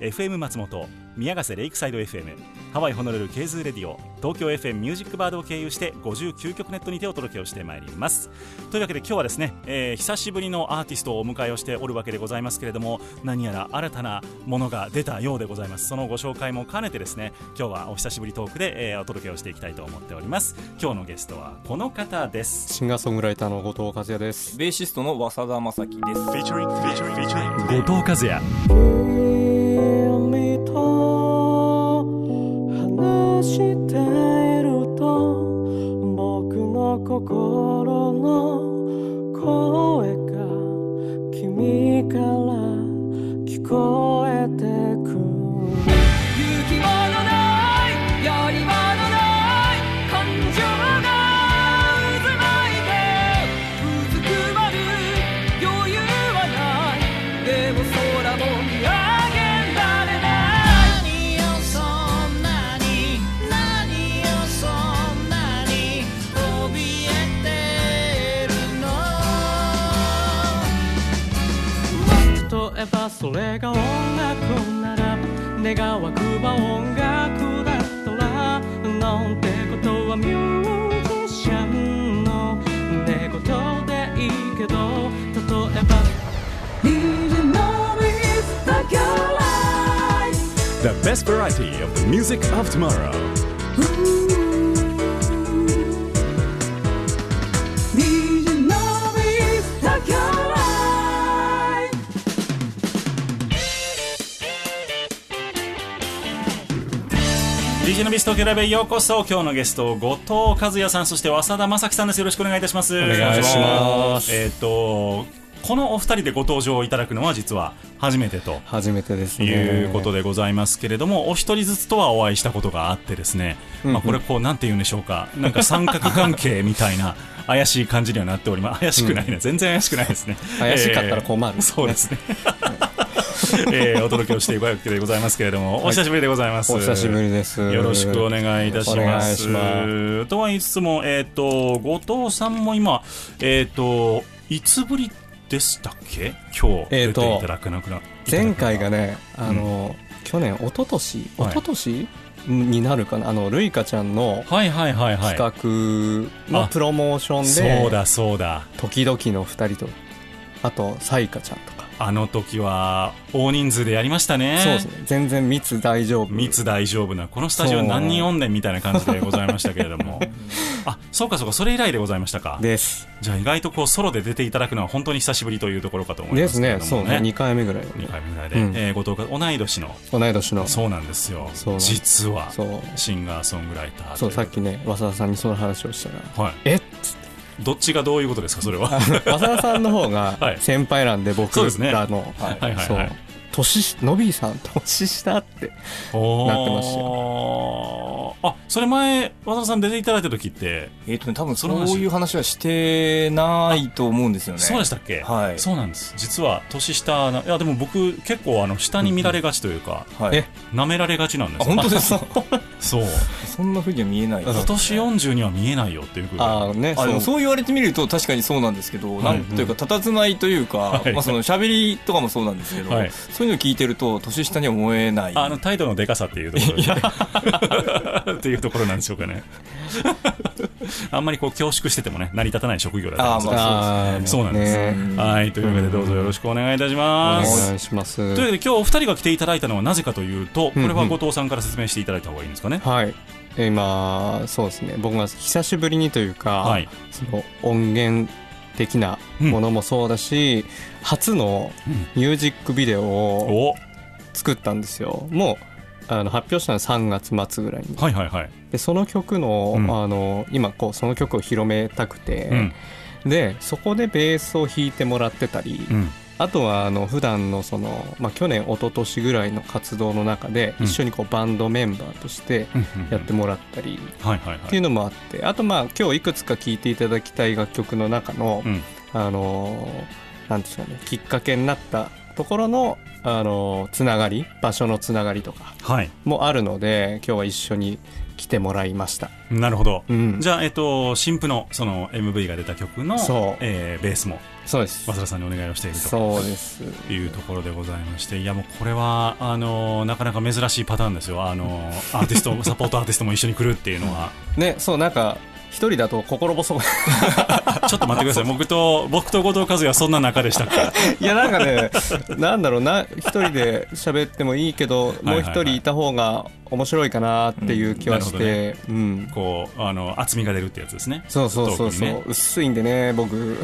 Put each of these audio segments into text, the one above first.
FM 松本宮ヶ瀬レイクサイド FM ハワイホノルルケーズーレディオ東京 FM ミュージックバードを経由して59曲ネットにてお届けをしてまいります。というわけで今日はですね、えー、久しぶりのアーティストをお迎えをしておるわけでございますけれども何やら新たなものが出たようでございます。そのご紹介も兼ねてですね今日はお久しぶりトークで、えー、お届けをしていきたいと思っております。今日のゲストはこの方です。シンガーソングライターの後藤和也です。ベーシストの早田正樹です。後藤和也していると僕の心の声が君から聞こえてくる。が湧くば音楽だったらなんてことはミュージシャンの寝言でいいけど例えば DJ No is the girl life The best variety of the music of tomorrow DJ のビス東京ライブへようこそ今日のゲスト後藤和也さんそして早田正樹さんです。よろしくお願いいたします。お願いします。えっ、とこのお二人でご登場いただくのは実は初めてと。初めてですね。いうことでございますけれども、お一人ずつとはお会いしたことがあってですね、まあ、これこうなんて言うんでしょうか。なんか三角関係みたいな 怪しい感じにはなっております。怪しくないね、全然怪しくないですね。怪しかったら困るえーそうですねえーお届けをしていくわけでございますけれども、お久しぶりでございます。お久しぶりです。よろしくお願いいたします。まとは言いつつも、えっ、と、後藤さんも今、えっ、と、いつぶりでしたっけ？今日えーと出ていただくなくな、前回がねあの、去年一昨年一はい。昨年になるかな？あのルイカちゃんのはいはいはいはい。企画のあプロモーションで、そうだそうだ。時々の二人とあとサイカちゃんと。か、あの時は大人数でやりましたね。そうですね。全然密大丈夫。密大丈夫な、このスタジオ何人おんねんみたいな感じでございましたけれども。あ、そうかそうか、それ以来でございましたか。です。じゃあ意外とこうソロで出ていただくのは本当に久しぶりというところかと思いまですすけれどもね。そうね。2回目ぐらい2回目ぐらいで、うん。えー後藤が同い年の。同い年の。そうなんですよ。実はそう。シンガーソングライターそうさっきねね早田さんにその話をしたら。はい。えどっちがどういうことですかそれは。早田さんの方が はい。先輩なんで僕そうですね。らのはいはい。はい年しのびーさん年下ってなってましたあそれ前和田さん出ていただいた時ってえっ、とね多分そそういう話はしてないと思うんですよね。そうでしたっけ、はい。そうなんです。実は年下ないやでも僕結構あの下に見られがちというか、はい。え舐められがちなんですあ本当ですか？そう。そんなふうには見えない今年40には見えないよっていうぐらいああねそうそう言われてみると確かにそうなんですけど、はい。なんというか佇まいというか、はい。まあその喋りとかもそうなんですけど、はい。そういうのを聞いてると年下には思えない。あの態度のでかさっていうところ っていうところなんでしょうかね。あんまりこう恐縮しててもね成り立たない職業だったんですよ。あそうなんです。ね。はいというわけでどうぞよろしくお願いいたしおます、願いします。というわけで今日お二人が来ていただいたのはなぜかというとこれは後藤さんから説明していただいた方がいいんですかね。はい。今そうですね。僕が久しぶりにというか、はい。その音源的なものもそうだし、初のミュージックビデオをお。作ったんですよ。もあの発表したのは3月末ぐらいに。はいはいはい。でその曲の,、うん。あの今こうその曲を広めたくて、うん。でそこでベースを弾いてもらってたり、うん。あとはあの普段のその、まあ、去年一昨年ぐらいの活動の中でうん。一緒にこうバンドメンバーとしてうんうんやってもらったりっていうのもあって。あとまあ今日いくつか聴いていただきたい楽曲の中の、うん。あのーなんですかね。きっかけになったところの、あのーつながり場所のつながりとかはい。もあるので今日は一緒に来てもらいました。なるほど、うん。じゃあ、えっと、新婦のその MV が出た曲のそう。えーベースもそうです。渡田さんにお願いをしていると。そうです。いうところでございましていやもうこれはあのなかなか珍しいパターンですよ。あのアーティスト サポートアーティストも一緒に来るっていうのは。ねそうなんか一人だと心細い。ちょっと待ってください。僕と僕と後藤和也はそんな仲でしたっけ？いやなんかねなんだろう。な一人で喋ってもいいけどもう一人いた方が面白いかなっていう気はしうんなて、うん。こうあの厚みが出るってやつですね。そうそうそうそう、ね。薄いんでね僕。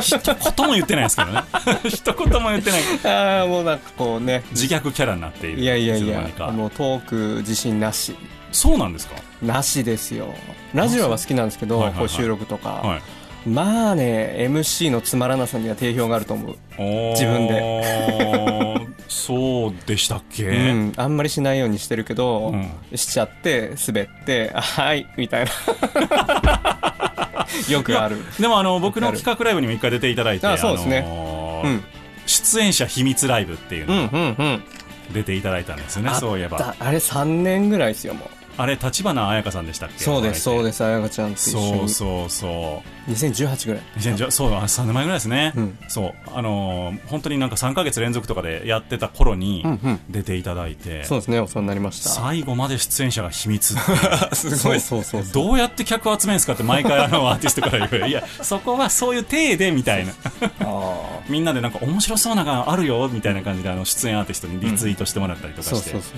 一言も言ってないですけどね。一言も言ってない。ああもうなんかこうね。自虐キャラになっている。いやいやいや。もうトーク自信なしそうなんですか？なしですよ。ラジオは好きなんですけどはいはいはい。こう収録とか、はい。まあね MC のつまらなさには定評があると思う、自分で。そうでしたっけ、うん、あんまりしないようにしてるけど、うん。しちゃって滑ってあはいみたいな。よくある。でもあの僕の企画ライブにも一回出ていただいてあそうですね。うん。出演者秘密ライブっていううんのをうんうん。出ていただいたんですよね、あそういえば。だあれ3年ぐらいですよもうあれ立花彩香さんでしたっけ？そうですそうすです。彩香ちゃんと一緒に。そうそうそう2018ぐらい。2010そうあ3年前ぐらいですね、うん。そう。あのー本当になんか3か月連続とかでやってた頃にうんうん。出ていただいて、そうですねお世話になりました。最後まで出演者が秘密すごい そうそう どうやって客を集めるんですかって毎回あのアーティストから言う。いやそこはそういう体でみたいな。みんなでなんか面白そうなのがあるよみたいな感じであの出演アーティストにリツイートしてもらったりとかして、そうそうそう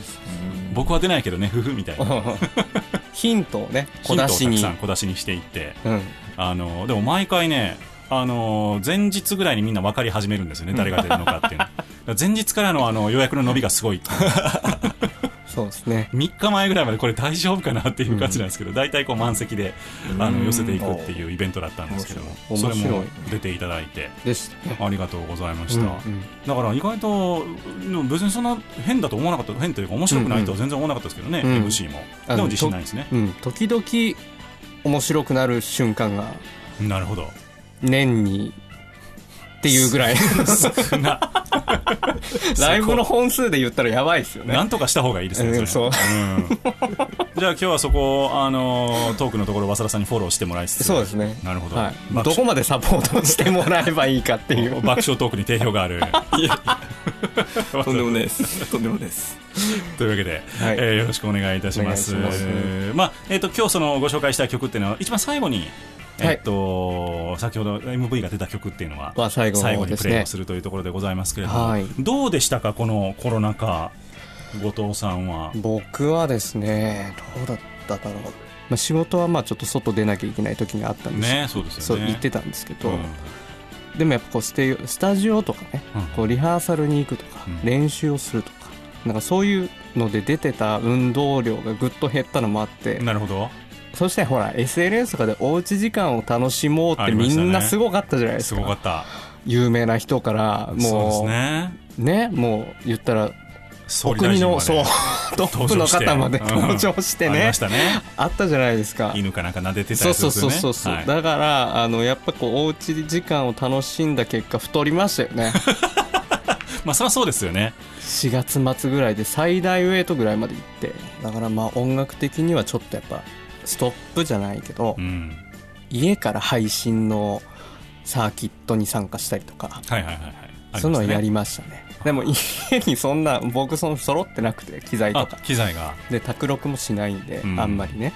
僕は出ないけどねふふみたいな。ヒントをね小出しに。小出しにしていって。うんあのでも毎回ねあの前日ぐらいにみんな分かり始めるんですよね誰が出るのかっていうの。前日からのあの予約の伸びがすごい。そうですね。3日前ぐらいまでこれ大丈夫かなっていう感じなんですけど、大体こう満席であの寄せていくっていうイベントだったんですけどそれも出ていただいて。ありがとうございました、うんうん。だから意外とうん別にそんな変だと思わなかった変というか面白くないとは全然思わなかったですけどね、うん。MC も。あのでも自信ないですね。うん。時々面白くなる瞬間がなるほど。年にっていうぐらい。ライブの本数で言ったらやばいですよね。なんとかした方がいいですね、うんそれうん。じゃあ今日はそこあのトークのところ早稲田さんにフォローしてもらいつつ。そうですね。なるほど、はい、どこまでサポートしてもらえばいいかっていう。爆笑トークに定評がある とんでもないです。とんでもないです。というわけで、はい。えーよろしくお願いいたします。ます。まあえっ、と今日そのご紹介した曲っていうのは一番最後に。はい。えっと先ほど MV が出た曲っていうのはは最後最後にプレイをするというところでございますけれども、はい。どうでしたかこのコロナ禍後藤さんは？僕はですねどうだっただろう、まあ、仕事はまあちょっと外出なきゃいけない時があったんです。ねそうですよね。そう言ってたんですけど、うんでもやっぱこうステスタジオとかね、うんこうリハーサルに行くとか、うん。練習をするとかなんかそういうので出てた運動量がぐっと減ったのもあってなるほど。そしてほら SNS とかでおうち時間を楽しもうってみんなすごかったじゃないですすかごかった。有名な人からもうね。ねもう言ったらお国のそう トップの方まで登場して。登場してありね。ましたね。あったじゃないですか。犬かなんか撫でてたそうそうやつですよねそうそうそう、はい。だからあのやっぱこうおうち時間を楽しんだ結果太りましたよね。まあそりゃそうですよね。4月末ぐらいで最大ウェイトぐらいまで行って。だからまあ音楽的にはちょっとやっぱストップじゃないけど、うん。家から配信のサーキットに参加したりとか。はいはいはいはい。あそういうのをやりまましたねでも家にそんな僕その揃ってなくて機材とか。あ機材が。で卓録もしないんで、うん。あんまりね。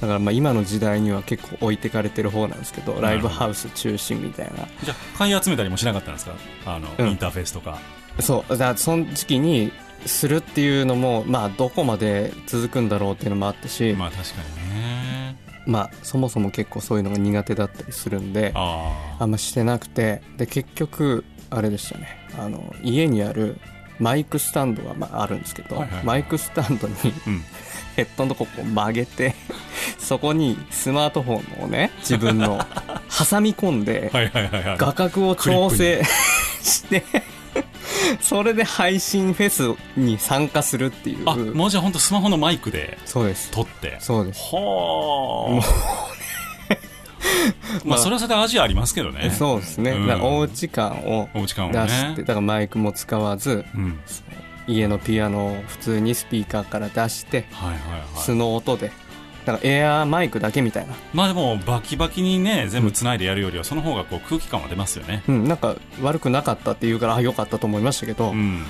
だからまあ今の時代には結構置いてかれてる方なんですけどライブハウス中心みたいな。じゃあ買い集めたりもしなかったんですか？あの、うん。インターフェースとか。そう。だその時期にするっていうのもまあどこまで続くんだろうっていうのもあったし、ままあ確かにね。あそもそも結構そういうのが苦手だったりするんでああんましてなくてで結局あれでしたね。あの家にあるマイクスタンドがまああるんですけど、はいはいマイクスタンドにうん。ヘッドのとここう曲げて そこにスマートフォンをね自分の 挟み込んではいはいはいはい。画角を調整 してそれで配信フェスに参加するっていう。あもうじゃあ本当スマホのマイクでそうです。撮って。そうです。はあまあそれはそれでアジアありますけどね。そうですね、うん。だからおうち感を出して、ねだからマイクも使わずうん。家のピアノを普通にスピーカーから出してはいはい素はい。の音でだからエアーマイクだけみたいな。まあでもバキバキにね全部つないでやるよりはその方がこう空気感は出ますよね。うん。なんか悪くなかったって言うからあ良かったと思いましたけど、ううん。ん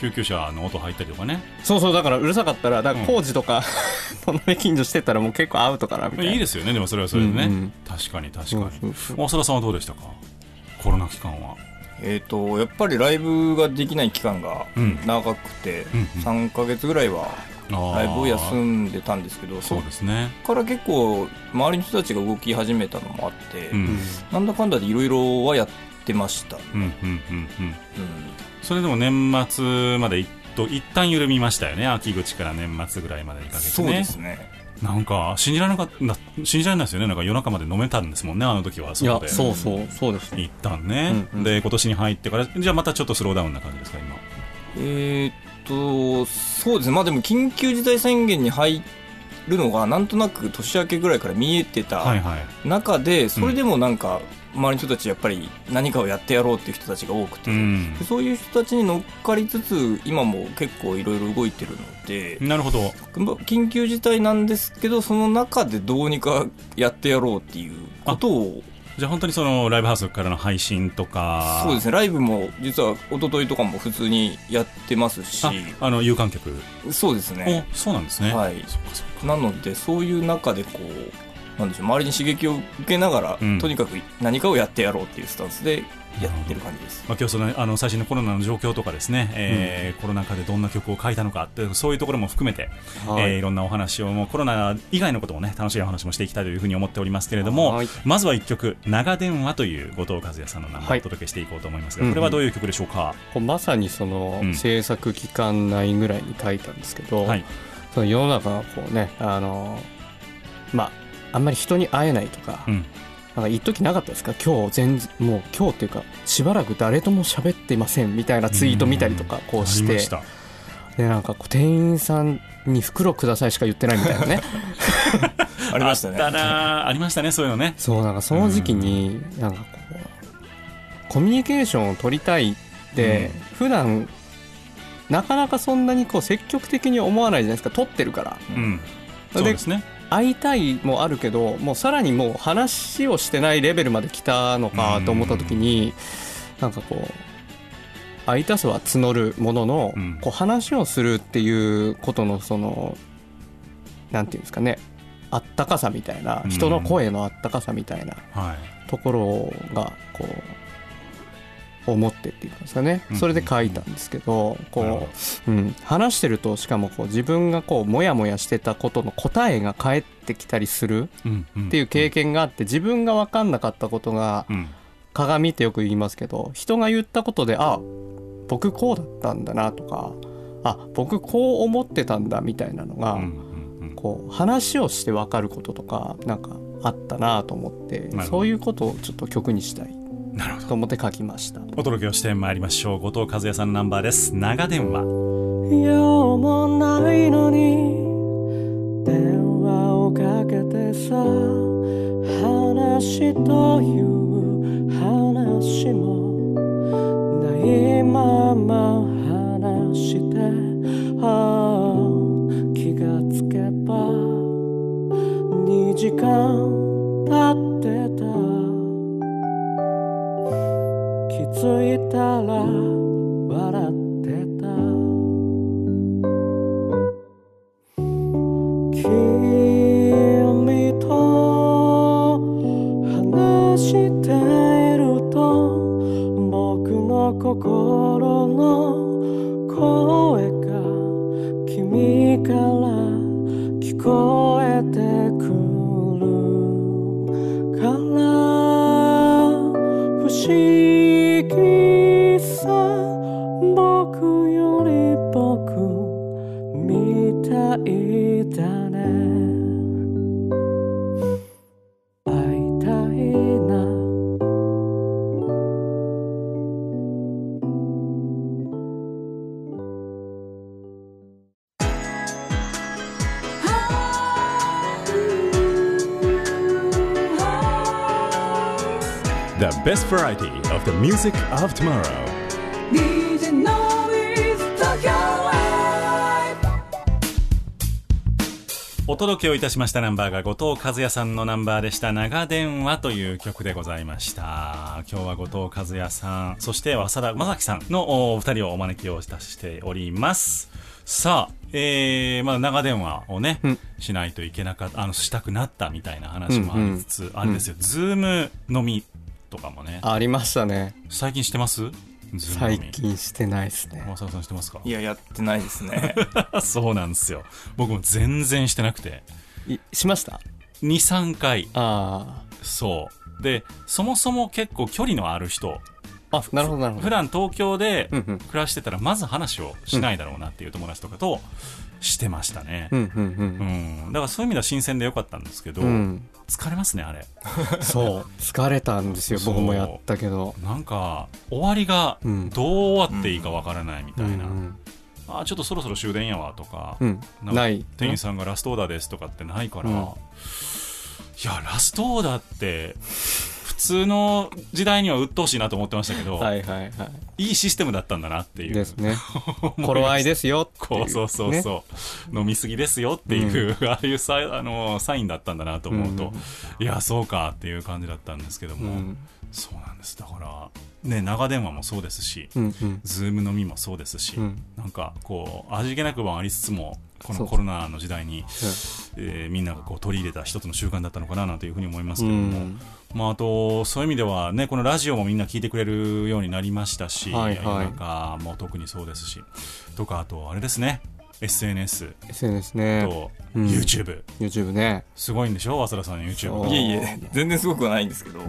救急車の音入ったりとかね。そうそう。だからうるさかったらだからうん。工事とか、隣近所してたらもう結構アウトかなみたいな。いいですよね。でもそれはそれでね、うんうん。確かに確かに。大空さんはどうでしたか？コロナ期間はえっ、とやっぱりライブができない期間がうん。長くて、うんうん。3ヶ月ぐらいはライブを休んでたんですけどそうですね。から結構周りの人たちが動き始めたのもあって、うん。なんだかんだでいろいろはやってました、うんうんうんうん。うん。それでも年末までいっと一旦緩みましたよね。秋口から年末ぐらいまでにかけてね。そうですねなんか信じられなかった信じられないですよね。なんか夜中まで飲めたんですもんねあの時はそこで。そうそうそうですね。一旦ね、うんうん。で今年に入ってからじゃあまたちょっとスローダウンな感じですか今。えーっとそうですね。まあでも緊急事態宣言に入るのがなんとなく年明けぐらいから見えてたはいはい。中で、それでもなんか周りの人たちやっぱり何かをやってやろうっていう人たちが多くて、うん。でそういう人たちに乗っかりつつ今も結構いろいろ動いてるので、なるほど。まあ緊急事態なんですけどその中でどうにかやってやろうっていうことをじゃあ本当にそのライブハウスからの配信とか。そうですね。ライブも実は一昨日とかも普通にやってますし。ああの有観客。そうですね。おそうなんですね。はい。なのでそういう中でこうなんでしょう周りに刺激を受けながら、うん。とにかく何かをやってやろうっていうスタンスでやってる感じです。まあ、今日そのあの最新のコロナの状況とかですね、えーコロナ禍でどんな曲を書いたのかそういうところも含めて、はい。いえーいろんなお話をもうコロナ以外のこともね楽しいお話もしていきたいというふうに思っておりますけれどもはい。まずは一曲「長電話」という後藤和也さんの名前をはい。お届けしていこうと思いますが、うんうん。これはどういう曲でしょうか、こうまさにそのうん。制作期間内ぐらいに書いたんですけど、はい。その世の中がこうねあのまああんまり人に会えないとか、うん。なんか一時なかったですか？今日全然もう今日っていうかしばらく誰とも喋っていませんみたいなツイート見たりとかこうして。でなんかこう店員さんに袋くださいしか言ってないみたいなね。ありましたね。あありましたねそういうのね。そうなんかその時期になんかこうコミュニケーションを取りたいって普段なかなかそんなにこう積極的に思わないじゃないですか。取ってるから。うん。そうですね会いたいもあるけどもうさらにもう話をしてないレベルまで来たのかと思った時になんかこう会いたさは募るものの、うん。こう話をするっていうことのそのなんていうんですかねあったかさみたいなうん。人の声のあったかさみたいなはい。ところがこう思ってっていうんですかね。うんそれで書いたんですけどこほう、うん、話してるとしかもこう自分がこうモヤモヤしてたことの答えが返ってきたりするっていう経験があって自分が分かんなかったことがうん。鏡ってよく言いますけど人が言ったことであ僕こうだったんだなとかあ僕こう思ってたんだみたいなのが、こう話をして分かることとかなんかあったなと思ってそういうことをちょっと曲にしたい。うんなるほど。と思って書きました。お届けをしてまいりましょう。後藤和也さんのナンバーです。長電話用もないのに電話をかけてさ話という話もないまま話してああ気がつけば2時間経っていたら笑ってた。君と話していると僕の心の声が君から聞こえてくるから不思議。いたね会いたいな「The best variety of the music of tomorrow」 お届けをいたしましたナンバーが後藤和也さんのナンバーでした。長電話という曲でございました。今日は後藤和也さんそして浅田正樹さんのお二人をお招きをいたしております。さあえー、まあ長電話をね、うん。しないといけなかったあのしたくなったみたいな話もありつつ、あれですよ、ズーム飲みとかもね。ありましたね。最近してます？最み近してないですね。浅田さんしてますか？いややってないですね。そうなんですよ。僕も全然してなくて。いしました？23回。あそう。でそもそも結構距離のある人。ああなるほどなるほど。普段東京で暮らしてたらまず話をしないだろうなっていう友達とかとしてましたね。う、んうんうん。だからそういう意味では新鮮でよかったんですけど、うんうん疲れますねあれ。そう。疲れたんですよ僕もやったけど。なんか終わりがうん。どう終わっていいかわからないみたいな、うんあちょっとそろそろ終電やわとか、うん。ない。店員さんがラストオーダーですとかってないから、うん。いやラストオーダーって普通の時代には鬱陶しいなと思ってましたけど、はいはいはい。いいシステムだったんだなっていう。ですね。頃合いですよっていう。こうそうそうねそう、飲みすぎですよっていう、ああいうサイあのサインだったんだなと思うと、いやそうかっていう感じだったんですけども、うん。そうなんです。だからね長電話もそうですし、うんうん。ズーム飲みもそうですし、うん。なんかこう味気なくもありつつもこのコロナの時代に、えーみんながこう取り入れた一つの習慣だったのかななんていうふうに思いますけども、うんまあ、あとそういう意味ではねこのラジオもみんな聞いてくれるようになりましたし、はいはい。世の中も特にそうですしとかあとあれですね SNS SNS ね。とうん。YouTube、YouTube ね。すごいんでしょ？早稲田さん YouTube う。いえいえ全然すごくはないんですけど。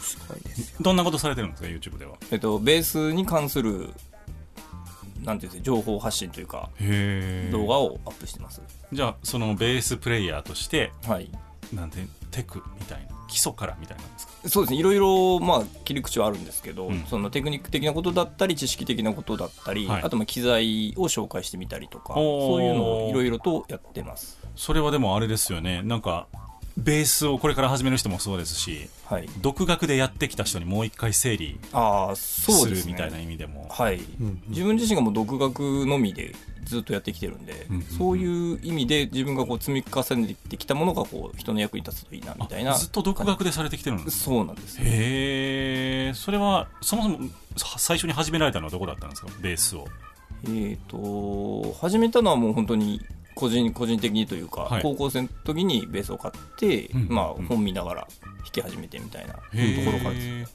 すごいです。よどんなことされてるんですか YouTube では？えっとベースに関するなんていうんですか情報発信というか動画をアップしてます。じゃあそのベースプレイヤーとしてはい。なんてテクみたいな基礎からみたいなんですか？そうですね。いろいろまあ切り口はあるんですけど、うん。そのテクニック的なことだったり知識的なことだったり、はい。あとまあ機材を紹介してみたりとかそういうのをいろいろとやってます。それはでもあれですよね。なんかベースをこれから始める人もそうですしはい。独学でやってきた人にもう一回整理ああそうすですね。るみたいな意味でも。はい、ん自分自身がもう独学のみでずっとやってきてるんで、うんうんうん。そういう意味で自分がこう積み重ねてきたものがこう人の役に立つといいなみたいなあずっと独学でされてきてるんですそうなんです。よへえそれはそもそもさ最初に始められたのはどこだったんですか？ベースを。えっ、と始めたのはもう本当に個人個人的にというか、はい。高校生の時にベースを買って、うん。まあうん。本見ながら弾き始めてみたいなとへころからです。え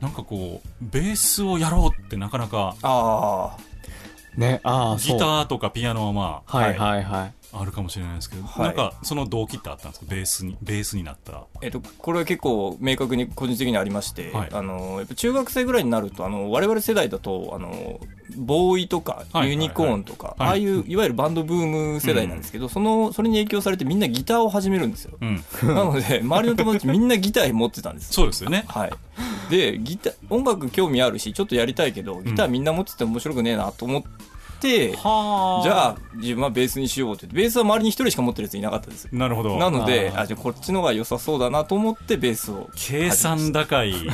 なんかこうベースをやろうってなかなかあねああギそう。ターとかピアノはまあはいはいはい。あるかもしれないですけど、はい。なんかその動機ってあったんですか？ベースにベースになった。あえっ、とこれは結構明確に個人的にありまして、はい。あのやっぱ中学生ぐらいになるとあの我々世代だとあのボーイとかはいユニコーンとか、はい。ああいういわゆるバンドブーム世代なんですけど、そのそれに影響されてみんなギターを始めるんですよ。うん。なので周りの友達みんなギター持ってたんですよ。そうですよね。はい、でギター音楽興味あるしちょっとやりたいけどギターみんな持ってて面白くねえなと思って、はじゃあ自分はベースにしようって。ベースは周りに一人しか持ってるやついなかったですなるほど。なのであ。じゃあこっちの方が良さそうだなと思ってベースを計算高い。い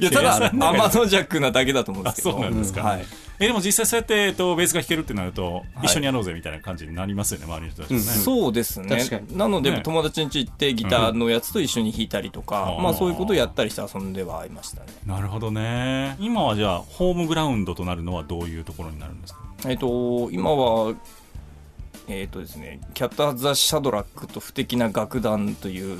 やただアマゾンジャックなだけだと思うんですけど。あそうなんですか。はい、えでも実際そうやって、えっと、ベースが弾けるってなると、はい。一緒にやろうぜみたいな感じになりますよね周りの人たちもね、そうですね。なので、ね。友達ん家行ってギターのやつと一緒に弾いたりとか、うん。まあそういうことをやったりして遊んではいましたね。なるほどね。今はじゃあホームグラウンドとなるのはどういうところになるんですか？えっ、と今はえっ、とですねキャッタ・ザ・シャドラックと不敵な楽団という、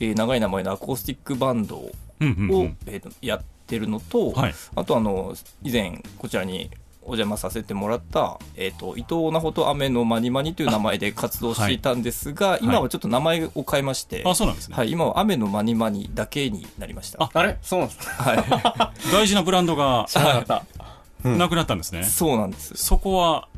えー長い名前のアコースティックバンドを、うんうんうん。えーとやってるのと、はい。あとあの以前こちらにお邪魔させてもらった、えー、と伊藤直人雨のマニマニという名前で活動していたんですが、今はちょっと名前を変えまして、あそうなんですね、はい、今は雨のマニマニだけになりました。ああれ？そうなんですか？は 大事なブランドがなかった。なくなったん。ですね、い、そうなんです。そこは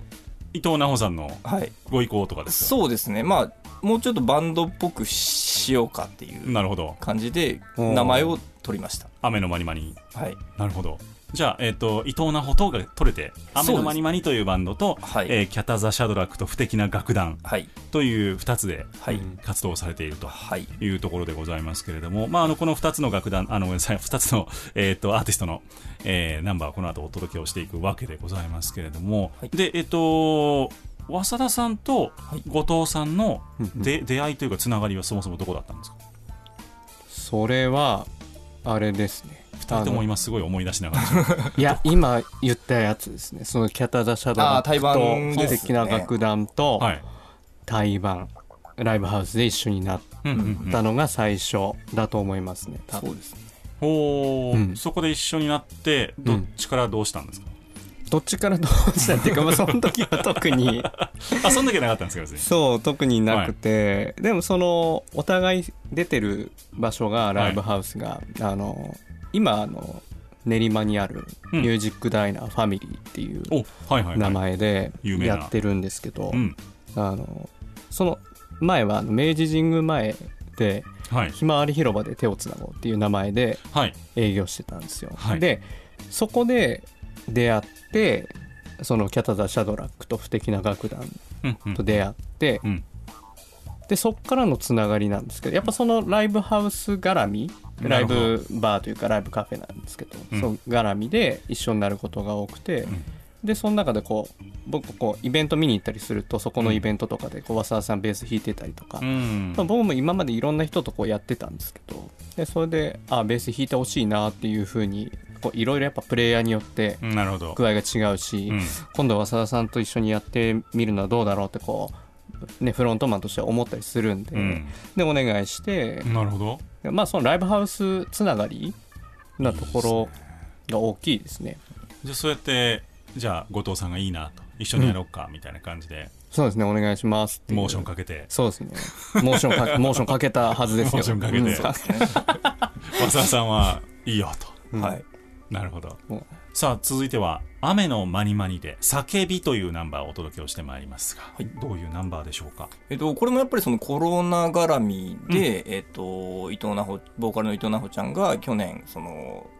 伊藤奈穂さんのはい。ご意向とかですか？そうですね。まあもうちょっとバンドっぽくしようかっていうなるほど。感じで名前を取りました。雨のまにまに。はい。なるほど。じゃあ、えっと伊藤奈穂とが取れて「雨のまにまに」というバンドと、はい。えーキャタザ・シャドラックと不敵な楽団はい。という2つではい。活動されていると。はい。いうところでございますけれども、まあ、あのこの2つの楽団、あのごめんなさい、2つの、えー、とアーティストの、えーナンバーをこの後お届けをしていくわけでございますけれども、はい。で、えっ、と、早田さんと後藤さんので、出会いというか、つながりはそもそもどこだったんですか？それはあれですね。2人とも今すごい思い出しながら、いや今言ったやつですね。そのキャタ・ザ・シャドラあー対バンとですね。素敵な楽団とはい。対バンライブハウスで一緒になっうんうんうん。たのが最初だと思いますね多分。そうですね。おー。うん。そこで一緒になって、どっちからどうしたんですか、どっちからどうしたっていうか、まあ、その時は特に あ、そんだけなかったんですか、別に。そう特になくて、でもそのお互い出てる場所がライブハウスが、あの今あの練馬にあるうんミュージックダイナーファミリーっていう。名前でやってるんですけど、うん。あのその前は明治神宮前ではい。ひまわり広場で手をつなごうっていう名前ではい。営業してたんですよ、はいでそこで出会ってそのキャタザ・シャドラックと不敵な楽団うんうん。と出会って、うん。でそっからのつながりなんですけどやっぱそのライブハウス絡みライブバーというかライブカフェなんですけど、うん。その絡みで一緒になることが多くて、ん。でその中でこう僕こうイベント見に行ったりするとそこのイベントとかでこう和沢さんベース弾いてたりとか、うん。まあ僕も今までいろんな人とこうやってたんですけどでそれであベース弾いてほしいなっていうふうにこういろいろやっぱプレイヤーによってなるほど。具合が違うし、うん。今度は浅田さんと一緒にやってみるのはどうだろうってこう、ね、フロントマンとしては思ったりするんで、うん。でお願いして、なるほど。まあそのライブハウスつながりなところが大きいですね。じゃあそうやってじゃあ後藤さんがいいなと一緒にやろうかみたいな感じで、そうですねお願いしますモーションかけて。そうですね。モーションか モーションかけたはずですよ。モーションかけて。うん。和沢 さんはいいよと。はいなるほど。うんさあ続いては「雨のまにまに」で「叫び」というナンバーをお届けをしてまいりますが、どういうナンバーでしょうか？えっと、これもやっぱりそのコロナ絡みで、えっと、伊藤奈穂、ボーカルの伊藤奈穂ちゃんが去年、その、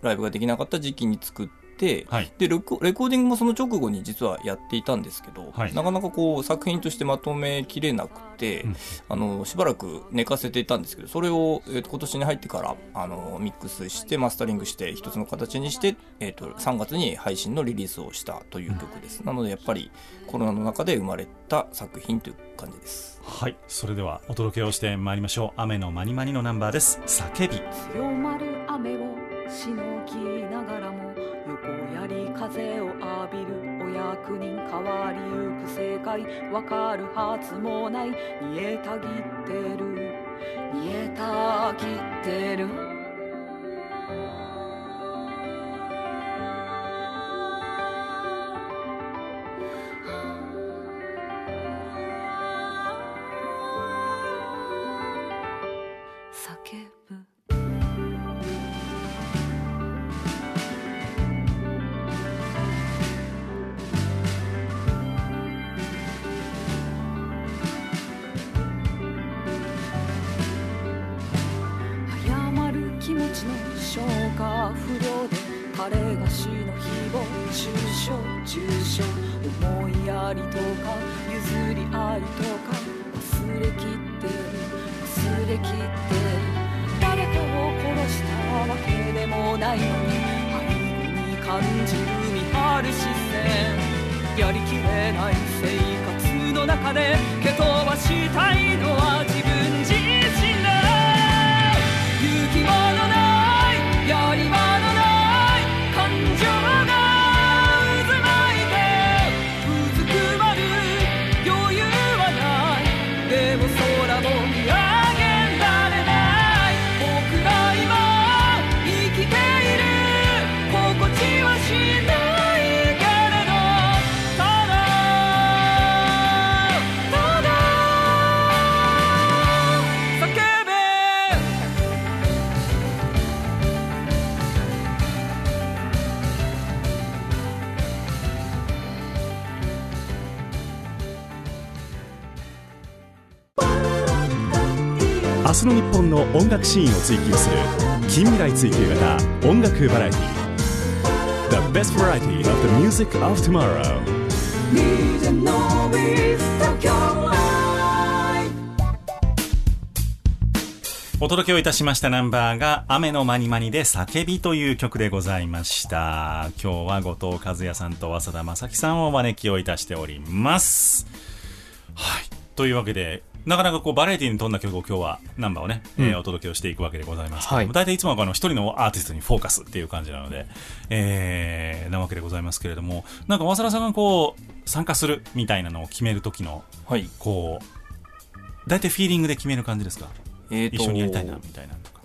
ライブができなかった時期に作って、はい。でレコ、レコーディングもその直後に実はやっていたんですけど、はい。なかなかこう作品としてまとめきれなくて、うん。あの、しばらく寝かせていたんですけど、それを、えっと今年に入ってから、あの、ミックスして、マスタリングして、一つの形にして、えっと、3月に配信のリリースをしたという曲です。なので、やっぱりコロナの中で生まれた作品という感じです。はい。それではお届けをしてまいりましょう「雨のまにまに」のナンバーです「叫び」強まる雨をしのぎながらも風を浴びるお役人変わりゆく世界わかるはずもない。煮えたぎってる。煮えたぎってる。中傷中傷思いやりとか譲り合いとか忘れきってる忘れきってる誰かを殺したわけでもないのに背後に感じる見張る視線やりきれない生活の中で蹴飛ばしたい明日の日本の音楽シーンを追求する近未来追求型音楽バラエティ The best variety of the music of tomorrow お届けをいたしましたナンバーが雨のまにまにで叫びという曲でございました。今日は後藤和也さんと早稲田正樹さんをお招きをいたしております。はい。というわけで、なかなかこうバラエティに富んだ曲を今日はナンバーをね、えーお届けをしていくわけでございますけども、はい大体いつもはこの一人のアーティストにフォーカスっていう感じなので、えー、なわけでございますけれども、なんか早稲田さんがこう、参加するみたいなのを決める時の、はい。こう、大体フィーリングで決める感じですか？えーと一緒にやりたいなみたいなとか。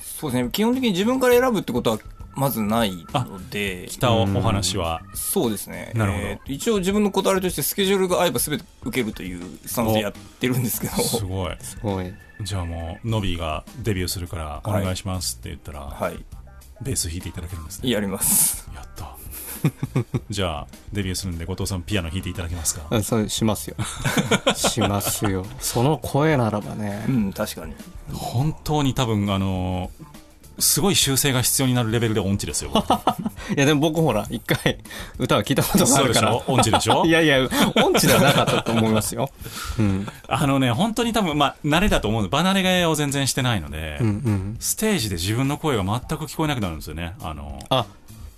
そうですね。基本的に自分から選ぶってことはまずないので、来たおお話は、そうですね。なるほどえーと一応自分のこだわりとしてスケジュールが合えば全て受けるというスタンスでやってるんですけど、すごい。すごいじゃあもう、ノビーがデビューするから、お願いしますって言ったら、はい。ベース弾いていただけるんですね。やります。やった。じゃあ、デビューするんで、後藤さんピアノ弾いていただけますか？うんそうしますよ しますよその声ならばねうん、確かに。本当に多分、あのーすごい修正が必要になるレベルで音痴ですよ。僕 いやでも僕ほら一回歌は聞いたことがあるから。音痴でしょ？いやいや音痴ではなかったと思いますよ。うん。あのね、本当に多分、まあ、慣れだと思う離れ替えを全然してないので、うんうん。ステージで自分の声が全く聞こえなくなるんですよね。あのあ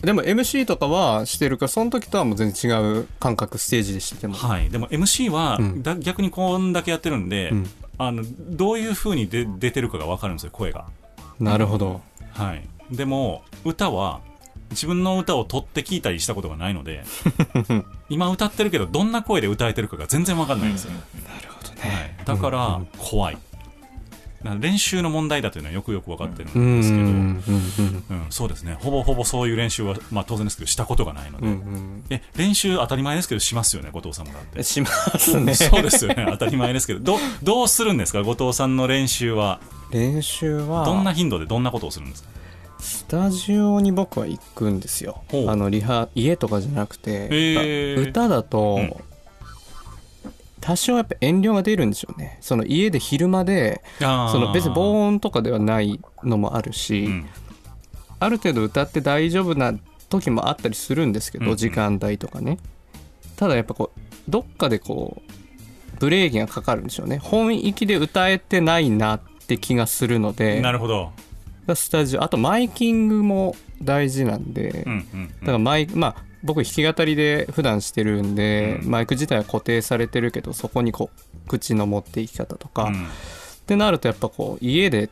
でも MC とかはしてるからその時とはもう全然違う感覚ステージでしてても。はい。でも MC は、うん。だ逆にこんだけやってるんで、うん。あの、どういう風にで出てるかがわかるんですよ、声が。なるほどはい。でも、歌は、自分の歌を取って聞いたりしたことがないので、今歌ってるけど、どんな声で歌えてるかが全然わかんないんですよ。なるほどはい。だから、怖い。練習の問題だというのはよくよくわかってるうん。うん。ですけど、うん。うん、そうですね。ほぼほぼそういう練習は、まあ当然ですけど、したことがないので。うんうん。え、練習当たり前ですけど、しますよね、後藤さんもだって。うん。しますね。そうですよね。当たり前ですけど。どう、どうするんですか後藤さんの練習は。練習は。どんな頻度でどんなことをするんですか？スタジオに僕は行くんですよ。あのリハ家とかじゃなくて、へー。歌だと、うん多少やっぱ遠慮が出るんでしょうね。その家で昼間でその別に防音とかではないのもあるし、うん。ある程度歌って大丈夫な時もあったりするんですけど、うんうん。時間帯とかね。ただやっぱこうどっかでこうブレーキがかかるんでしょうね。本域で歌えてないなって気がするのでなるほど。スタジオあとマイキングも大事なんで、うんうんうん。だからマイクまあ僕弾き語りで普段してるんで、うん。マイク自体は固定されてるけどそこにこう口の持っていき方とか、っうん。てなるとやっぱこう家で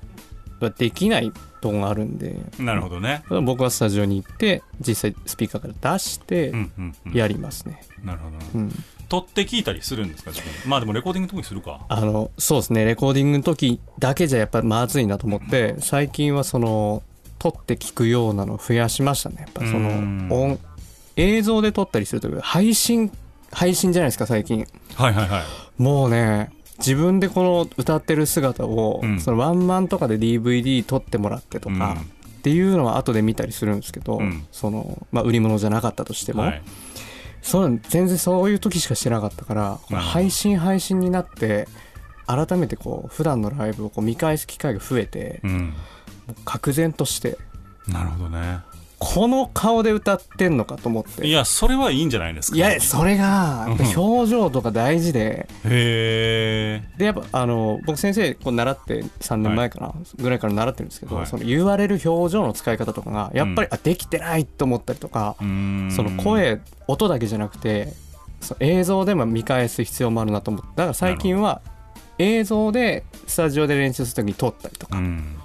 はできないとこがあるんで。なるほどね。僕はスタジオに行って実際スピーカーから出してうんうんうん。やりますね、なるほどな。うん。撮って聞いたりするんですか自分？でまあでもレコーディングの時にするか。あのそうですね。レコーディングの時だけじゃやっぱまずいなと思って最近はその撮って聞くようなのを増やしましたね。やっぱそのうん。音映像で撮ったりすると配信配信じゃないですか最近はいはいはい。もうね自分でこの歌ってる姿を、うんそのワンマンとかで DVD 撮ってもらってとか、っていうのは後で見たりするんですけど、うんそのまあ、売り物じゃなかったとしても、はい。その全然そういう時しかしてなかったから配信配信になって改めてこう普段のライブをこう見返す機会が増えて、うん。もう愕然としてなるほどね。この顔で歌ってんのかと思って。いや、それはいいんじゃないですか。いやそれが表情とか大事で、へえ。でやっぱあの僕先生こう習って3年前かな、ぐらいから習ってるんですけど、はい。その言われる表情の使い方とかがやっぱり、あできてないと思ったりとか、その。声音だけじゃなくてその映像でも見返す必要もあるなと思って。だから最近は映像でスタジオで練習する時に撮ったりとか、うん。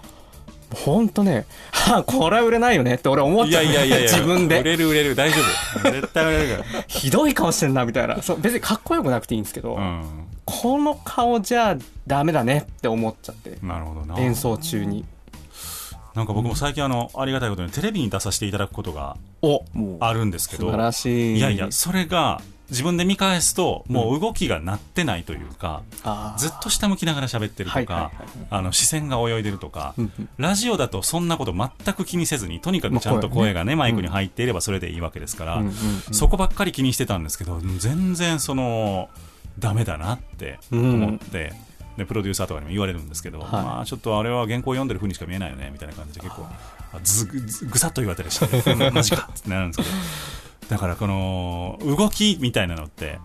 ほんとね、は あ、これは売れないよねって俺思っいちゃう。やいやいやいや、自分売でれる売れる、大丈夫。絶対売れるか ひどい顔してんなみたいな。そう別にかっこよくなくていいんですけど、ら。うん。この顔じゃダメだねって思っちゃって。なるほどな。演奏中に。なんか僕も最近あの、ありがたいことにテレビに出させていただくことがあるんですけど、素晴らしい。いやいや、それが自分で見返すと、もう動きがなってないというか、あー。ずっと下向きながら喋ってるとか、あの視線が泳いでるとかうんうん、ラジオだとそんなこと全く気にせずに、とにかくちゃんと声がね、マイクに入っていればそれでいいわけですからうんうん、うん。そこばっかり気にしてたんですけど、全然その、ダメだなって思って、ね、プロデューサーとかにも言われるんですけど、はい。まあ、ちょっとあれは原稿読んでる風にしか見えないよねみたいな感じで結構ずぐさっと言われたりして、う んマジかってなるんですけどだからこの動きみたいなのって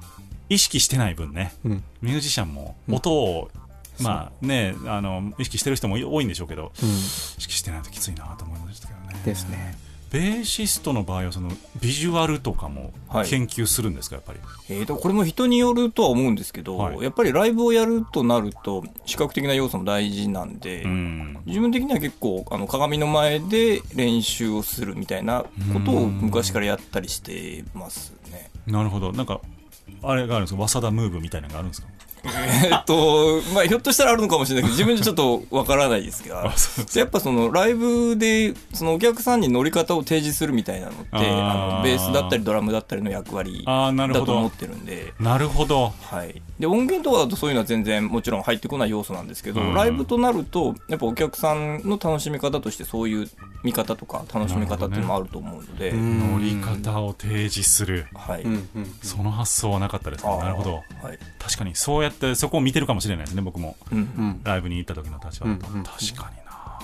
意識してない分ね。うん。ミュージシャンも音を、まあねあの意識してる人も多いんでしょうけどうん。意識してないときついなと思いましたけどね。ですねベーシストの場合はそのビジュアルとかもはい。研究するんですかやっぱり、えーとこれも人によるとは思うんですけど、はい。やっぱりライブをやるとなると視覚的な要素も大事なんで、うん。自分的には結構あの鏡の前で練習をするみたいなことを昔からやったりしてますね。なるほど。なんかあれがあるんですか？早稲田ムーブみたいなのがあるんですか？えっと、まあ、ひょっとしたらあるのかもしれないけど、自分じゃちょっとわからないですが、やっぱそのライブで、そのお客さんに乗り方を提示するみたいなのって、あー。あのベースだったりドラムだったりの役割あーなるほど。だと思ってるんで、なるほど。はい。で、音源とかだとそういうのは全然もちろん入ってこない要素なんですけど、うん。ライブとなると、やっぱお客さんの楽しみ方としてそういう見方とか楽しみ方っていうのもあると思うので、乗り方を提示する。はい。うんうんその発想はなかったですね。なるほど。はい。確かにそうやってそこを見てるかもしれないですね僕も。うん。うん。ライブに行った時の立場だと、うんうん。確かにな。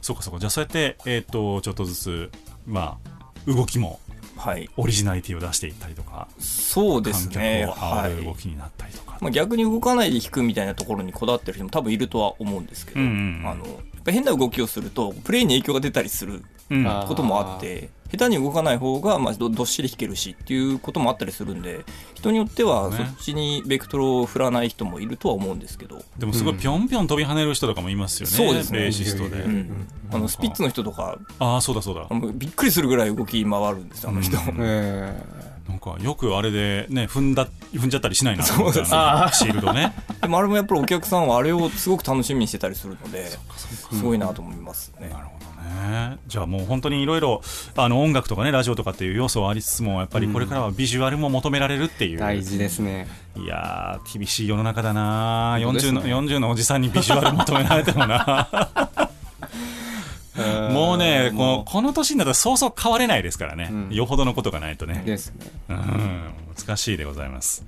そうかそうか。じゃあそうやってえっ、とちょっとずつまあ動きもはい。オリジナリティを出していったりとかそうです観客ね。をはい煽る動。きになったりとか、まあ、逆に動かないで弾くみたいなところにこだわってる人も多分いるとは思うんですけど、うんうんうん。あの変な動きをするとプレイに影響が出たりすることもあって下手に動かない方がまあどどっしり弾けるしっていうこともあったりするんで人によってはね。そっちにベクトルを振らない人もいるとは思うんですけど、でもすごいぴょんぴょん飛び跳ねる人とかもいますよね、そうですね。ベーシストで、うんあのスピッツの人とかああそうだそうだ。びっくりするぐらい動き回るんですよあの人、うん。え なんかよくあれでね踏んだ踏んじゃったりしないなそうですシールドね。でもあれもやっぱりお客さんはあれをすごく楽しみにしてたりするのですごいなと思いますね、なるほどね。じゃあもう本当にいろいろあの音楽とかねラジオとかっていう要素はありつつもやっぱりこれからはビジュアルも求められるっていう、ー大事ですね。いやー厳しい世の中だな、40ね。の40のおじさんにビジュアル求められてもなもうねこう。この年になったらそうそう変われないですからね、うん。よほどのことがないとね。ですね。うん。難しいでございます、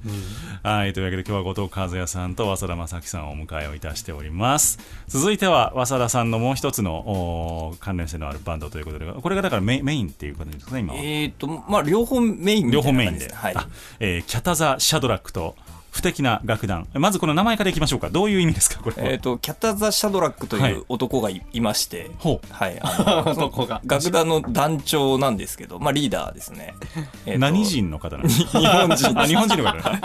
はい。というわけで今日は後藤和也さんと早稲田正樹さんをお迎えをいたしております。続いては早稲田さんのもう一つのお関連性のあるバンドということでこれがだからメイメインっていう感じですかね今は、えーとまあ両方メイン両方メインで、はい。あえーキャタザ・シャドラックと不敵な楽団。まずこの名前からいきましょうか。どういう意味ですかこれは、えー、とキャタザ・シャドラックとはいいう男がい,、まして、ほはい、あの 男が。楽団の団長なんですけど、まあ、リーダーですね。えーと何人の方なんですか？日本人。あ日本人の方ね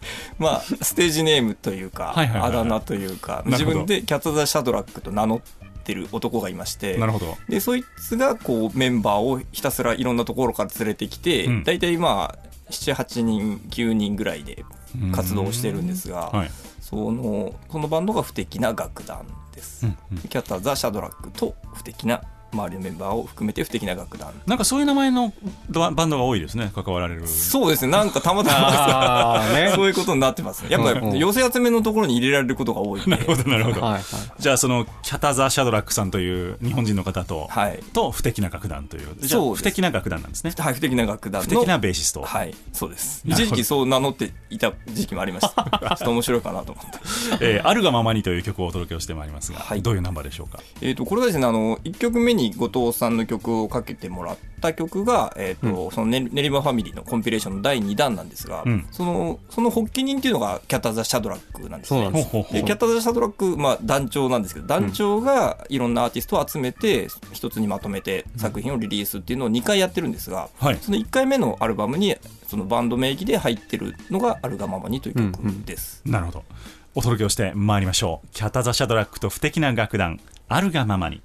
まあ、ステージネームというか、はいはいはいあだ名というか、自分でキャタザ・シャドラックと名乗ってる男がいましてな、るほど。でそいつがこうメンバーをひたすらいろんなところから連れてきて、うん。大体まあ、7、8人、9人ぐらいで活動をしてるんですが、はい。そのそのバンドが不敵な楽団です。うんうん。キャタザ・シャドラックと不敵な周りのメンバーを含めて不敵な楽団。なんかそういう名前のババンドが多いですね関わられるそうですね、なんかたまたあーねま そういうことになってますね。やっぱうんうん寄せ集めのところに入れられることが多い。なるほどなるほど、はいはいじゃあそのキャタザ・シャドラックさんという日本人の方と、はい。と不敵な楽団というじゃあ不敵な楽団なんですねはい、不敵な楽団の。不敵なベーシスト、はい、そうです。一時期そう名乗っていた時期もありました。ちょっと面白いかなと思って。えーあるがままにという曲をお届けをしてまいりますが、はいどういうナンバーでしょうか？えっと、これがですね、あの、1曲目に後藤さんの曲をかけてもらった曲が、えっ、と、そのね練馬ファミリーのコンピレーションの第2弾なんですが、うん。その、その発起人っていうのがキャタザ・シャドラックなんですね。でキャタザ・シャドラック、まあ、団長なんですけど団長がいろんなアーティストを集めて一つにまとめて作品をリリースっていうのを2回やってるんですが、はい。その1回目のアルバムにそのバンド名義で入ってるのが「あるがままに」という曲です。なるほど。お届けをしてまいりましょう。キャタザ・シャドラックと不敵な楽団あるがままに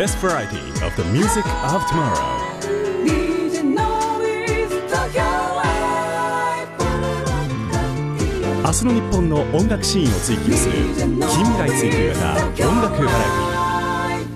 best variety of the music of tomorrow. 明日の日本の音楽シーンを追求する近未来追求型音楽バラエテ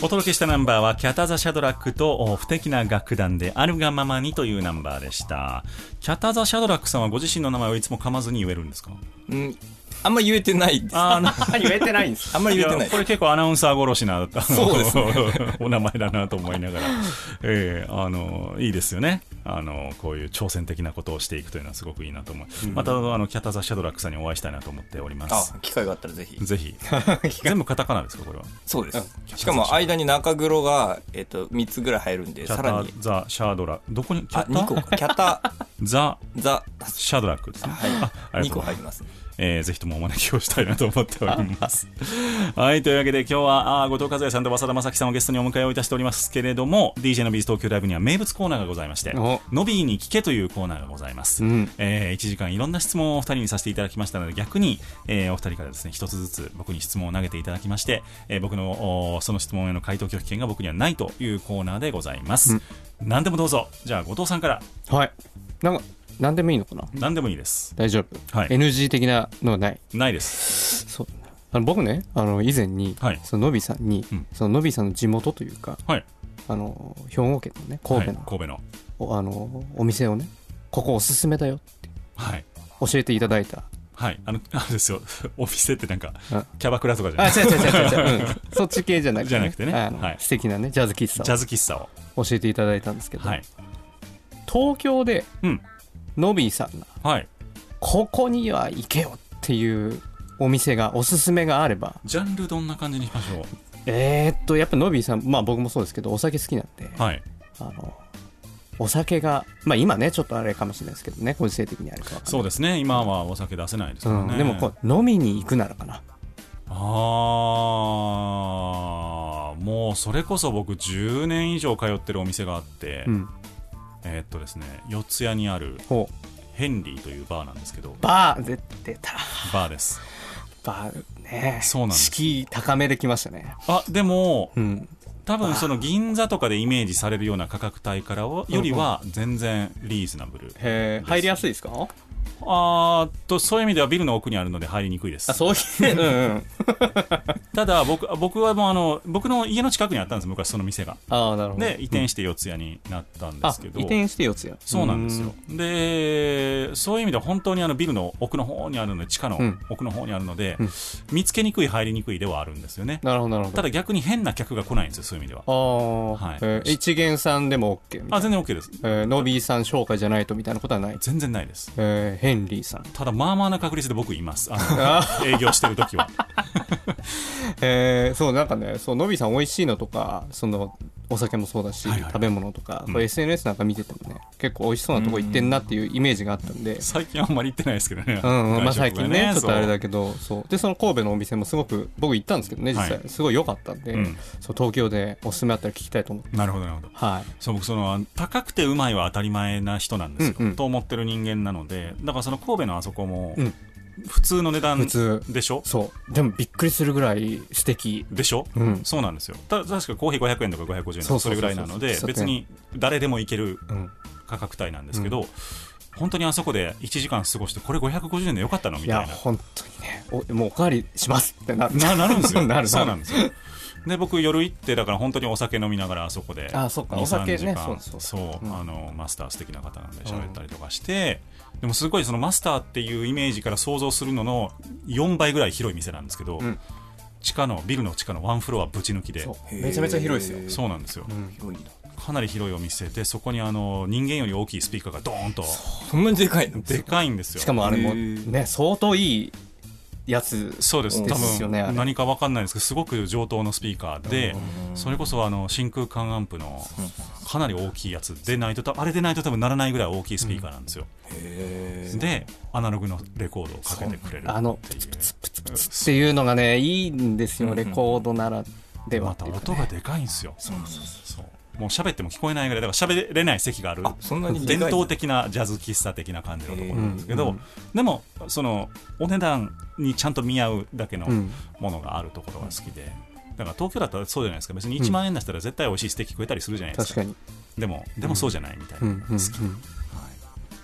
ィお届けしたナンバーはキャタザ・シャドラックとお不敵な楽団であるがままにというナンバーでした。キャタザ・シャドラックさんはご自身の名前をいつも噛まずに言えるんですか？うんあんま言えてないです。あの言えてないんです。あんまり言えてない。やこれ結構アナウンサー殺しなあのそうです お名前だなと思いながら、ええあのいいですよね。あのこういう挑戦的なことをしていくというのはすごくいいなと思う、またあのキャタザ・シャドラックさんにお会いしたいなと思っております。あ機会があったらぜひ。ぜひ。全部カタカナですかこれは？そうです。しかも間に中黒が、えっと3つぐらい入るんでさらに。タザ・シャドラどこにキャあタ2個。かキャタ。ザ・ザ。シャドラックですね。はい。ああり2個がとうございます。入りますえーぜひともお招きをしたいなと思っております。はい、というわけで今日は、あー後藤和也さんと早田正樹さんをゲストにお迎えをいたしておりますけれども、DJ のビーズ東京ライブには名物コーナーがございましてお、ノビーに聞けというコーナーがございます。うんえ1時間いろんな質問をお二人にさせていただきましたので、逆に、えーお二人からですね、一つずつ僕に質問を投げていただきまして、えー僕のおその質問への回答拒否権が僕にはないというコーナーでございます。何でもどうぞ。じゃあ、後藤さんからはいなんか何でもいいのかな？何でもいいです。大丈夫、はい NG 的なのはない？ないです。そうあの僕ねあの以前に、はいそののびさんに、うんそののびさんの地元というかはい。あの兵庫県のね神戸の,、はい、神戸の。おあのお店をねここおすすめだよってはい。教えていただいたはい。あの、あれですよ。お店ってなんかうん、キャバクラとかじゃあない？違う違う違う違う、うん、そっち系じゃなくて、じゃなくてねはい素敵なねジャズ喫茶ジャズ喫茶を。を教えていただいたんですけど、はい。東京でうん。のびさんがはい。ここには行けよっていうお店がおすすめがあればジャンルどんな感じにしましょえー、っとやっぱのびさんまあ僕もそうですけどお酒好きなんで、う。はい。あのお酒がまあ今ねちょっとあれかもしれないですけどねご時世的にあるかそうですね。今はお酒出せないですからね。うん、でもこう飲みに行くならかなああ、もうそれこそ僕10年以上通ってるお店があって、うんえーっとですね、四谷にあるヘンリーというバーなんですけど、バーで出た。バーです。バーね。そうなんです敷居高めできましたね。あ、でも、うん多分その銀座とかでイメージされるような価格帯からはよりは全然リーズナブル。へえ入りやすいですか？あと、そういう意味ではビルの奥にあるので入りにくいですあ。そういううんうん ただ僕、僕はもうあの、僕の家の近くにあったんです、昔その店が。ああなるほどで、移転して四谷になったんであすけど。移転して四谷そうなんですよ。で、そういう意味では本当にあのビルの奥の方にあるので、地下のうん奥の方にあるので、うん見つけにくい、入りにくいではあるんですよね。なるほどなるほどただ逆に変な客が来ないんですよ、そういう意味では。ああ、はい。えー一元さんでも OK みたあ、いな全然 OK です。えーノビーさん紹介じゃないとみたいなことはない、全然ない。です。えーヘンリーさん。ただ、まあまあな確率で僕います。あの営業してる時は。えーそうなんかねそうノビーさん美味しいのとかそのお酒もそうだし、はいはい食べ物とか、うん。SNS なんか見ててもね結構美味しそうなとこ行ってんなっていうイメージがあったんで、最近あんまり行ってないですけどね。うんうん まあ、最近ねちょっとあれだけけどそう。でその神戸のお店もすごく僕行ったんですけどね実際、はいすごい良かったんで、うん。そう東京でおすすめあったら聞きたいと思ってなるほど、なるほど。はい。そう僕その高くてうまいは当たり前な人なんですよ、うんうん。と思ってる人間なのでだからその神戸のあそこもうん。普通の値段でしょ？そう。でもびっくりするぐらい素敵。でしょ、うん。そうなんですよ。た確かコーヒー500円とか550円とかそれぐらいなので別に誰でも行けるうん。価格帯なんですけど、本当にあそこで1時間過ごしてこれ550円でよかったの？みいやたいな本当にね。おもうおかわりしますってなる。ななるんですよ。なる。そうなんですよで僕夜行ってだから本当にお酒飲みながらあそこであそっか2お酒ね3時間そうそう。そう、うん。あのマスター素敵な方なんで喋ったりとかして、でもすごいそのマスターっていうイメージから想像するのの4倍ぐらい広い店なんですけど、ん。地下のビルの地下のワンフロアぶち抜きで。めちゃめちゃ広いですよ。そうなんですよ、広いんだ。かなり広いお店でそこにあの人間より大きいスピーカーがドーンと。そんなにでかいの？でかいんですよ。しかもあれもね相当いいやつそうです。多ですよね何か分かんないですけどすごく上等のスピーカーでそれこそあの真空管アンプのかなり大きいやつでないとたあれでないと多分ならないぐらい大きいスピーカーなんですよ、でアナログのレコードをかけてくれる。あのプツプツプツプツっていうのがねいいんですよレコードならではまた音がでかいんですよそうもう喋っても聞こえないぐらいだから喋れない席があるそんなにでかい伝統的なジャズ喫茶的な感じのところなんですけど、でもそのお値段にちゃんと見合うだけのうん。ものがあるところが好きで、だから東京だったらそうじゃないですか。別に1万円出したら絶対美味しいステーキ食えたりするじゃないですか、確かに。でもでもそうじゃないみたいな、うんうんうん。好き、は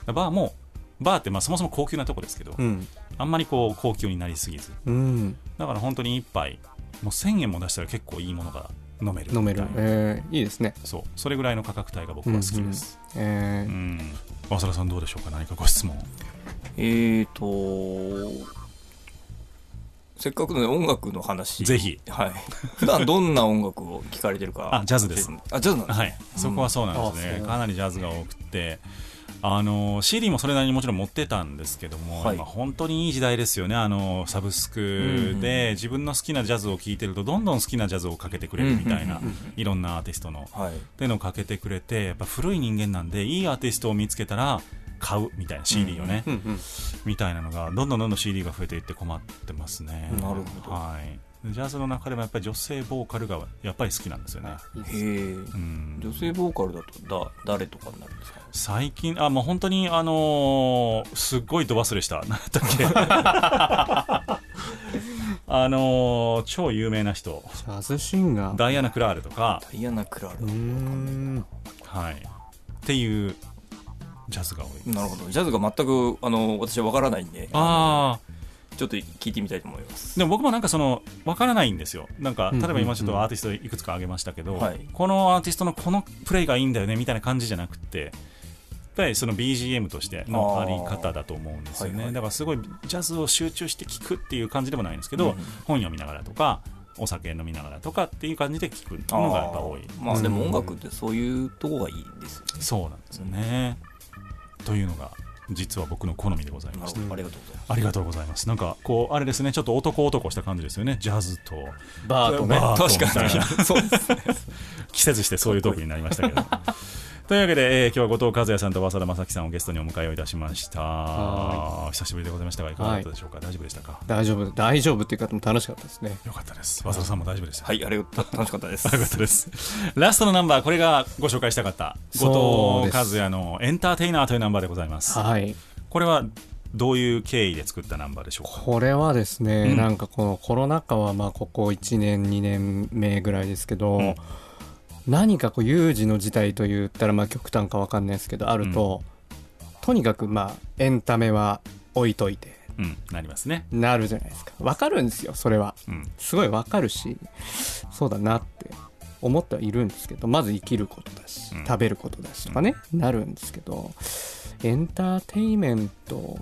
い、バーもバーってまあそもそも高級なとこですけど、うん。あんまりこう高級になりすぎず。うん。だから本当に一杯もう1000円も出したら結構いいものが飲める。飲める。えーいいですね。そう。それぐらいの価格帯が僕は好きです。えー。うん。早田さんどうでしょうか？何かご質問。えーとせっかくのね音楽の話。ぜひ。はい。普段どんな音楽を聴かれてるか。あジャズです。あジャズなんですね。はい、そこはそうなんですね、う。かなりジャズが多くてあの CD もそれなりにもちろん持ってたんですけども、はい。今本当にいい時代ですよね。あのサブスクで自分の好きなジャズを聴いてるとどんどん好きなジャズをかけてくれるみたいな、いろんなアーティストの。はい。っていうのをかけてくれてやっぱ古い人間なんでいいアーティストを見つけたら買うみたいな CD をね、みたいなのがどんどんどんどん CD が増えていって困ってますね。なるほど。はいジャズの中でもやっぱり女性ボーカルがやっぱり好きなんですよね、へえ。うん、女性ボーカルだとだ誰とかになるんですか？最近あもう本当にあのーすっごい度忘れした。何だったっけ。あのー超有名な人。ジャズシンガー。ダイアナ・クラールとか、ダイアナ・クラール。うーん。はい、っていうジャズが多いなるほど。ジャズが全くあの私は分からないんで。ああちょっと聞いてみたいと思います。でも僕もなんかその分からないんですよ。なんかうん例えば今ちょっとアーティストいくつか挙げましたけど、はい。このアーティストのこのプレイがいいんだよねみたいな感じじゃなくてやっぱりその BGM としてのあり方だと思うんですよね、はいはい。だからすごいジャズを集中して聴くっていう感じでもないんですけど、うん本読みながらとかお酒飲みながらとかっていう感じで聴くのがやっぱ多い。まあでも音楽ってそういうとこがいいですよね。そうなんですよね、というのが実は僕の好みでございまして。なるほどありがとうございます。ありがとうございます。なんかこうあれですね。ちょっと男男した感じですよね。ジャズと。バーとね。バーと。確かに。みたいな。そうですね。季節してそういうトークになりましたけどというわけで、えー今日は後藤和也さんと早稲田正樹さんをゲストにお迎えをいたしました。は久しぶりでございましたがいかがだったでしょうか、大丈夫でしたか？大丈夫。大丈夫っていう方も楽しかったですね。よかったです。早稲田さんも大丈夫でした。はいありがとう。楽しかったです。よかったです。ラストのナンバーこれがご紹介したかった後藤和也のエンターテイナーというナンバーでございます。はい。これはどういう経緯で作ったナンバーでしょうか？これはですね、うん。なんかこのコロナ禍はまあここ1年2年目ぐらいですけど、うん何かこう有事の事態と言ったらまあ極端か分かんないですけどあると、とにかくまあエンタメは置いといて。うん。なりますね。なるじゃないですか。分かるんですよそれは。うん。すごい分かるしそうだなって思ってはいるんですけどまず生きることだし、うん。食べることだしとかね、なるんですけどエンターテイメント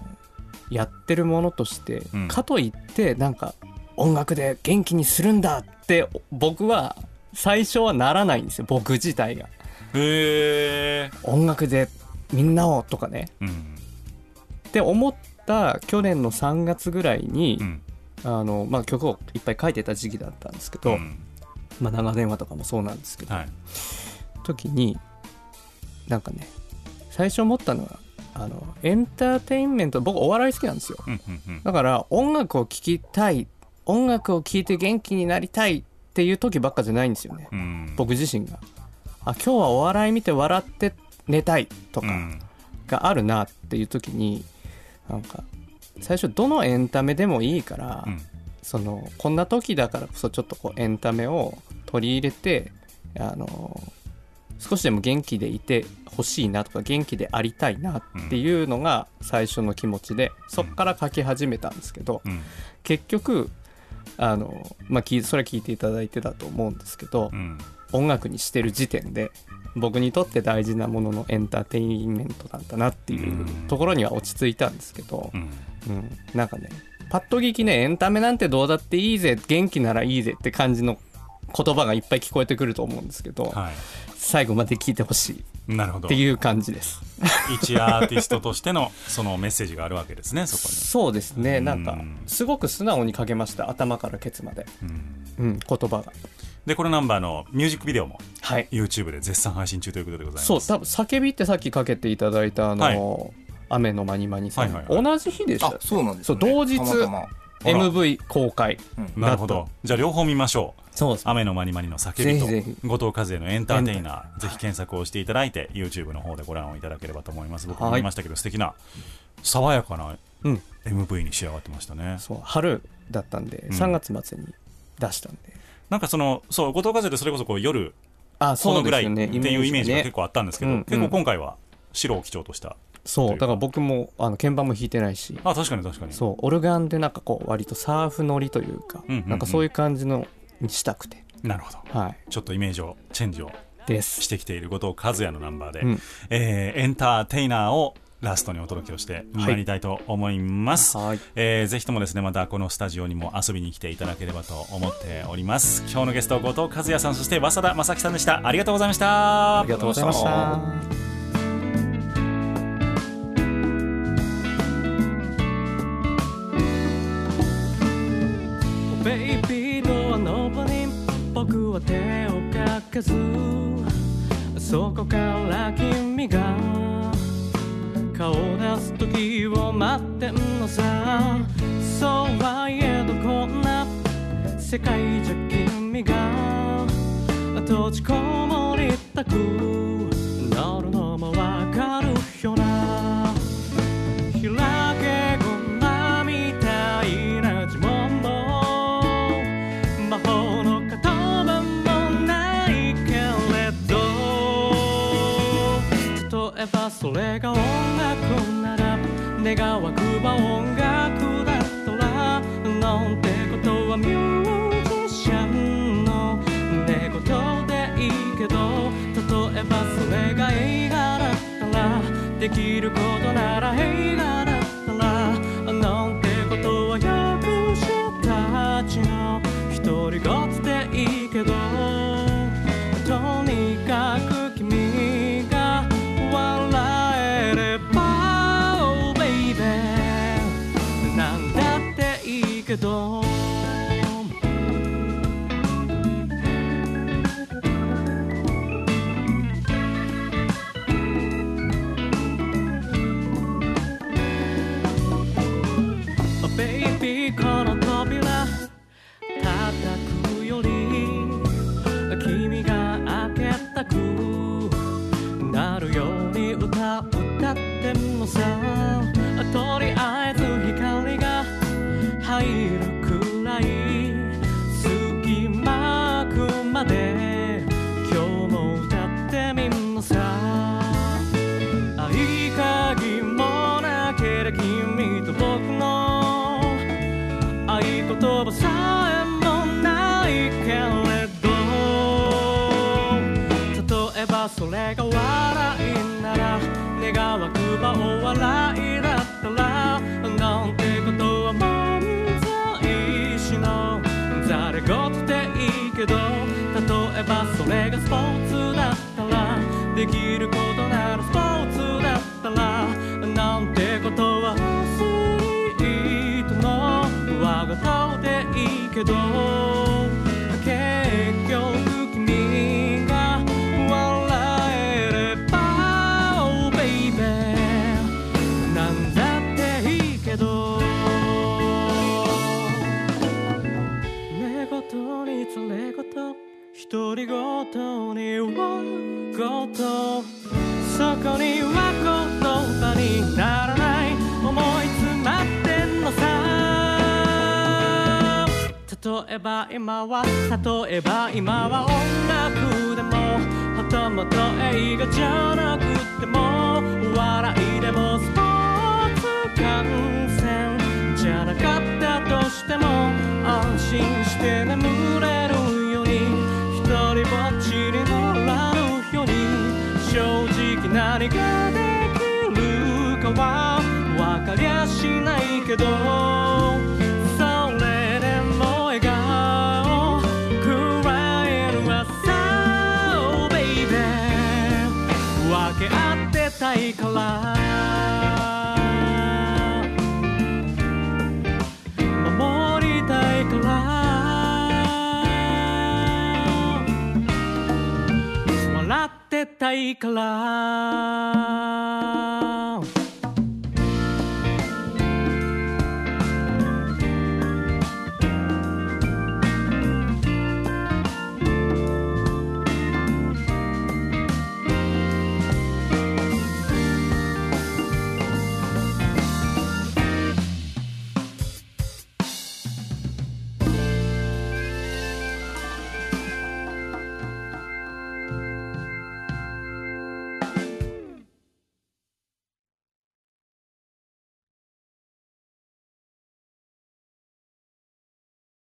やってるものとして、うん。かといってなんか音楽で元気にするんだって僕は最初はならないんですよ僕自体が。へえ音楽でみんなをとかね。うん。って思った去年の3月ぐらいに、うん。あのまあ、曲をいっぱい書いてた時期だったんですけど、うん。まあ、長電話とかもそうなんですけど、はい。時になんかね最初思ったのはあのエンターテインメント僕お笑い好きなんですよ。だから音楽を聴きたい音楽を聴いて元気になりたいっていう時ばっかじゃないんですよね。うん。僕自身が。あ今日はお笑い見て笑って寝たいとかうん。があるなっていう時になんか最初どのエンタメでもいいから、うん。そのこんな時だからこそちょっとこうエンタメを取り入れてあの少しでも元気でいてほしいなとか元気でありたいなっていうのが最初の気持ちでそっから書き始めたんですけどうん。結局あの、まあ、それは聞いていただいてたと思うんですけどうん。音楽にしてる時点で僕にとって大事なもののエンターテインメントなんだなっていうところには落ち着いたんですけどう、ん。うん、なんかねパッと聞きねエンタメなんてどうだっていいぜ元気ならいいぜって感じの言葉がいっぱい聞こえてくると思うんですけど、は最後まで聞いてほしい。っていう感じです一アーティストとしてのそのメッセージがあるわけですねそこそうですね。なんかうんすごく素直に書けました頭からケツまで、に、うん。うん、言葉が。でこのナンバーのミュージックビデオもはい。YouTube で絶賛配信中ということでございます。そう多分叫びってさっきかけていただいたあの、はい。雨のまにまにさん、はいはいはい。同じ日でしたあそうなんですね。そう同日。たまたま MV 公開。うん。なるほだどじゃあ両方見ましょう。そうです。雨のまにまにの叫びと後藤和也のエンターテイナーぜひ検索をしていただいて YouTube の方でご覧をいただければと思います。僕もはい見ましたけど素敵な爽やかなうん。MV に仕上がってましたね。そう。春だったんで、うん。3月末に出したんで。なんかそのそう後藤和也ってそれこそこう夜あこのぐらいっていうイメージが結構構あったんですけど、うんうん。結構今回は白を基調としたそう。だから僕もあの鍵盤も弾いてないし。あ確かに確かに。そう。オルガンでなんかこう割とサーフ乗りというか、うんうんうん。なんかそういう感じのにしたくて。なるほど。はい。ちょっとイメージをチェンジをしてきている後藤和也のナンバーで、うん。えーエンターテイナーをラストにお届けをしてまいりたいと思います、はい。えーぜひともですねまたこのスタジオにも遊びに来ていただければと思っております。今日のゲスト後藤和也さんそして早稲田正樹さんでした。ありがとうございました。ありがとうございましたかけずそこから君が顔出す時を待ってんのさ。そうはいえどこんな世界じゃ君が閉じこもりたくなるのもわ願わくば音楽だったらなんてことはミュージシャンの寝言でいいけど例えばそれが映画だったらできることなら映画言にわ言そこには言葉にならない思い詰まってんのさ。例えば今は例えば今は音楽でもほともと映画じゃなくても笑いでもスポーツ観戦じゃなかったとしても安心して眠れるように一人ぼっちに正直何ができるかは分かりゃしないけど taikla. clown.